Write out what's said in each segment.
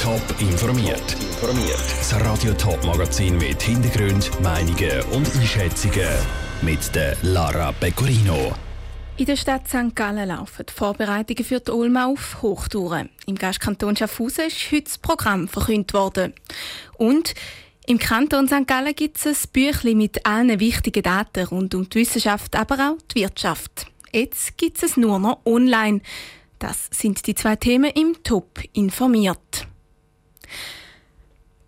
Top informiert. Das Radio Top Magazin mit Hintergrund, Meinungen und Einschätzungen mit der Lara Pecorino. In der Stadt St. Gallen laufen die Vorbereitungen für die Ulma auf Hochtouren. Im Gastkanton Schaffhausen ist heute das Programm verkündet worden. Und im Kanton St. Gallen gibt es ein Büchlein mit allen wichtigen Daten rund um die Wissenschaft, aber auch die Wirtschaft. Jetzt gibt es nur noch online. Das sind die zwei Themen im Top informiert.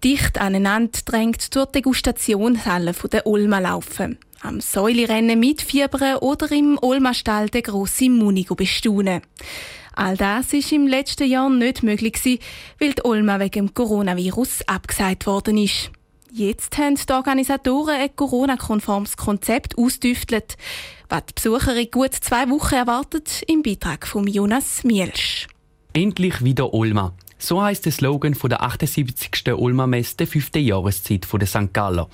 Dicht aneinander drängt die Degustationshalle der Ulma laufen. Am Säulerennen mitfiebern oder im Olma-Stall den grossen Munigo bestaunen. All das ist im letzten Jahr nicht möglich weil die Olma wegen dem Coronavirus abgesagt worden ist. Jetzt haben die Organisatoren ein Corona-konformes Konzept ausdüftelt, was die Besucher in gut zwei Wochen erwartet, im Beitrag von Jonas Mielsch. Endlich wieder Olma. So heißt der Slogan von der 78. Ulma-Messe der fünften Jahreszeit der St. Galler.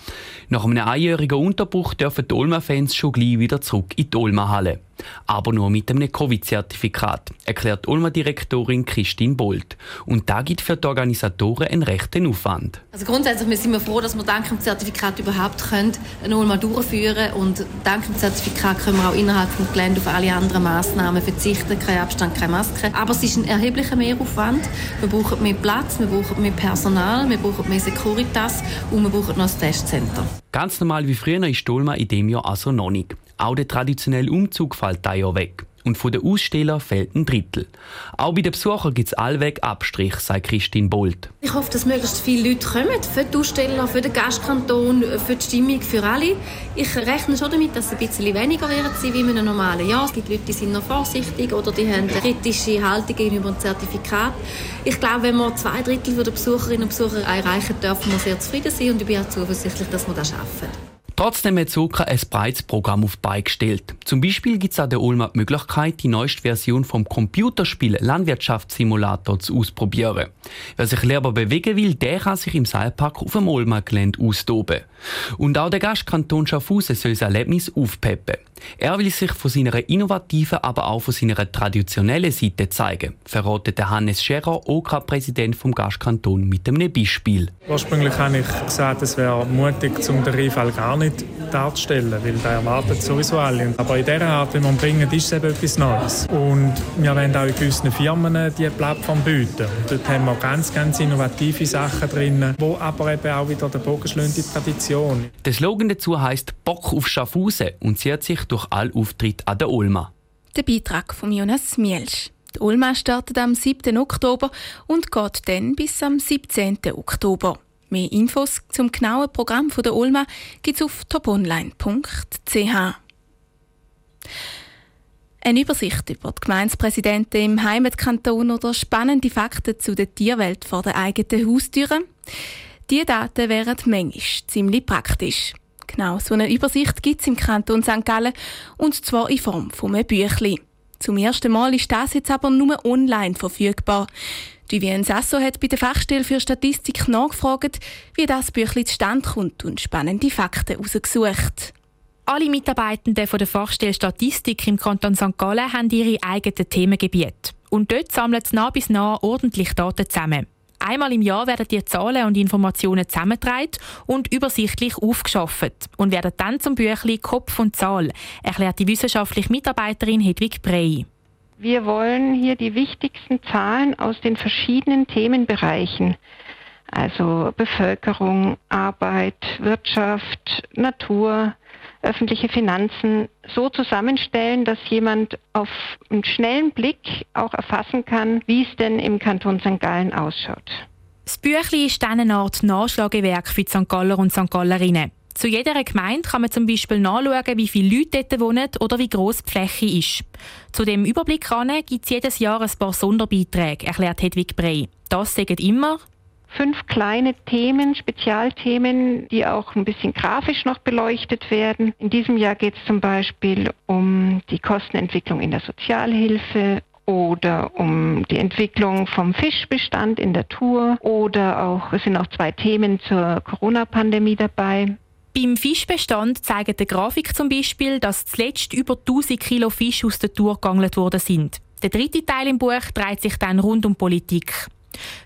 Nach einem einjährigen Unterbruch dürfen die Ulma-Fans schon gleich wieder zurück in die Ulma-Halle aber nur mit einem Covid-Zertifikat, erklärt Ulmer-Direktorin Christine Bolt. Und da gibt für die Organisatoren einen rechten Aufwand. Also grundsätzlich sind wir froh, dass wir dank dem Zertifikat überhaupt können eine Ulma durchführen und dank dem Zertifikat können wir auch innerhalb des Geländes auf alle anderen Massnahmen verzichten, kein Abstand, keine Maske. Aber es ist ein erheblicher Mehraufwand. Wir brauchen mehr Platz, wir brauchen mehr Personal, wir brauchen mehr Securitas und wir brauchen noch ein Testcenter. Ganz normal wie früher ist Ulma in dem Jahr also noch nicht. Auch der traditionelle Umzug fällt da ja weg. Und von den Ausstellern fehlt ein Drittel. Auch bei den Besuchern gibt es allweg Abstrich, sagt Christine Bolt. Ich hoffe, dass möglichst viele Leute kommen. Für die Aussteller, für den Gastkanton, für die Stimmung, für alle. Ich rechne schon damit, dass es ein bisschen weniger werden sein wie in einem normalen Jahr. Es gibt Leute, die sind noch vorsichtig oder die haben eine kritische Haltung gegenüber dem Zertifikat. Ich glaube, wenn wir zwei Drittel der Besucherinnen und Besucher erreichen, dürfen wir sehr zufrieden sein und ich bin auch zuversichtlich, dass wir das schaffen. Trotzdem hat Zucker ein breites Programm auf die Beine gestellt. Zum Beispiel gibt es an der Ulma die Möglichkeit, die neueste Version vom Computerspiel Landwirtschaftssimulator zu ausprobieren. Wer sich lieber bewegen will, der kann sich im Seilpark auf dem Ulma-Gelände austoben. Und auch der Gastkanton Schaffhausen soll das Erlebnis aufpeppen. Er will sich von seiner innovativen, aber auch von seiner traditionellen Seite zeigen, verratet Hannes Scherer, OK-Präsident vom Gastkanton, mit einem Beispiel. Ursprünglich habe ich gesagt, es wäre mutig, um den gar nicht darzustellen, weil da erwartet sowieso alle. Aber in dieser Art, wie man bringen, ist es eben etwas Neues. Und wir wollen auch in gewissen Firmen diese Plattform bieten. Und dort haben wir ganz, ganz innovative Sachen drin, wo aber eben auch wieder den Bogen schlagen die Tradition. Der Slogan dazu heißt Bock auf Schaffhausen und zieht sich durch alle Auftritte an der Ulma. Der Beitrag von Jonas Mielsch. Die Ulma startet am 7. Oktober und geht dann bis am 17. Oktober. Mehr Infos zum genauen Programm der Ulma gibt es auf toponline.ch. Eine Übersicht über die Gemeindepräsidenten im Heimatkanton oder spannende Fakten zu der Tierwelt vor der eigenen Haustüre. Diese Daten wären manchmal ziemlich praktisch. Genau, so eine Übersicht gibt es im Kanton St. Gallen und zwar in Form von einem Büchlein. Zum ersten Mal ist das jetzt aber nur online verfügbar. Die Vivien Sasso hat bei der Fachstelle für Statistik nachgefragt, wie das Büchlein zustande kommt und spannende Fakten herausgesucht. Alle Mitarbeitenden von der Fachstelle Statistik im Kanton St. Gallen haben ihre eigenen Themengebiete. Und dort sammeln sie nah bis nah ordentlich Daten zusammen. Einmal im Jahr werden die Zahlen und Informationen zusammengetragen und übersichtlich aufgeschafft und werden dann zum Büchlein Kopf und Zahl, erklärt die wissenschaftliche Mitarbeiterin Hedwig Brey. Wir wollen hier die wichtigsten Zahlen aus den verschiedenen Themenbereichen, also Bevölkerung, Arbeit, Wirtschaft, Natur, öffentliche Finanzen so zusammenstellen, dass jemand auf einen schnellen Blick auch erfassen kann, wie es denn im Kanton St. Gallen ausschaut. Das Büchlein ist dann eine Art Nachschlagewerk für die St. Galler und St. Gallerinnen. Zu jeder Gemeinde kann man zum Beispiel nachschauen, wie viele Leute dort wohnen oder wie gross die Fläche ist. Zu dem Überblick gibt es jedes Jahr ein paar Sonderbeiträge, erklärt Hedwig Brey. Das sagen immer fünf kleine Themen, Spezialthemen, die auch ein bisschen grafisch noch beleuchtet werden. In diesem Jahr geht es zum Beispiel um die Kostenentwicklung in der Sozialhilfe oder um die Entwicklung vom Fischbestand in der Tour oder auch, es sind auch zwei Themen zur Corona-Pandemie dabei. Beim Fischbestand zeigt die Grafik zum Beispiel, dass zuletzt über 1000 Kilo Fisch aus der Tour geangelt worden sind. Der dritte Teil im Buch dreht sich dann rund um Politik.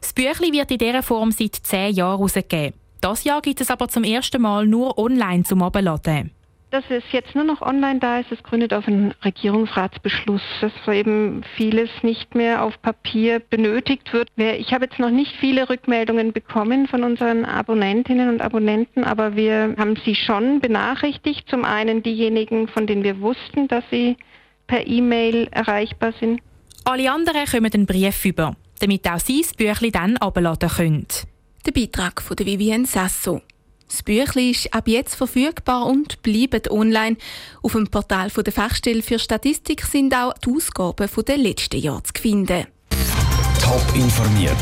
Das Büchlein wird in dieser Form seit zehn Jahren herausgegeben. Das Jahr gibt es aber zum ersten Mal nur online zum Abladen. Dass es jetzt nur noch online da ist, das gründet auf einen Regierungsratsbeschluss, dass eben vieles nicht mehr auf Papier benötigt wird. Ich habe jetzt noch nicht viele Rückmeldungen bekommen von unseren Abonnentinnen und Abonnenten, aber wir haben sie schon benachrichtigt. Zum einen diejenigen, von denen wir wussten, dass sie per E-Mail erreichbar sind. Alle anderen kommen einen Brief über, damit auch sie das Büchlein dann abladen können. Der Beitrag von Vivienne Sasso. Das Büchlein ist ab jetzt verfügbar und bleibt online. Auf dem Portal der Fachstelle für Statistik sind auch die Ausgaben der letzten Jahre zu finden. Top informiert,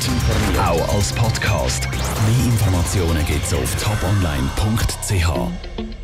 auch als Podcast. Mehr Informationen gibt es auf toponline.ch.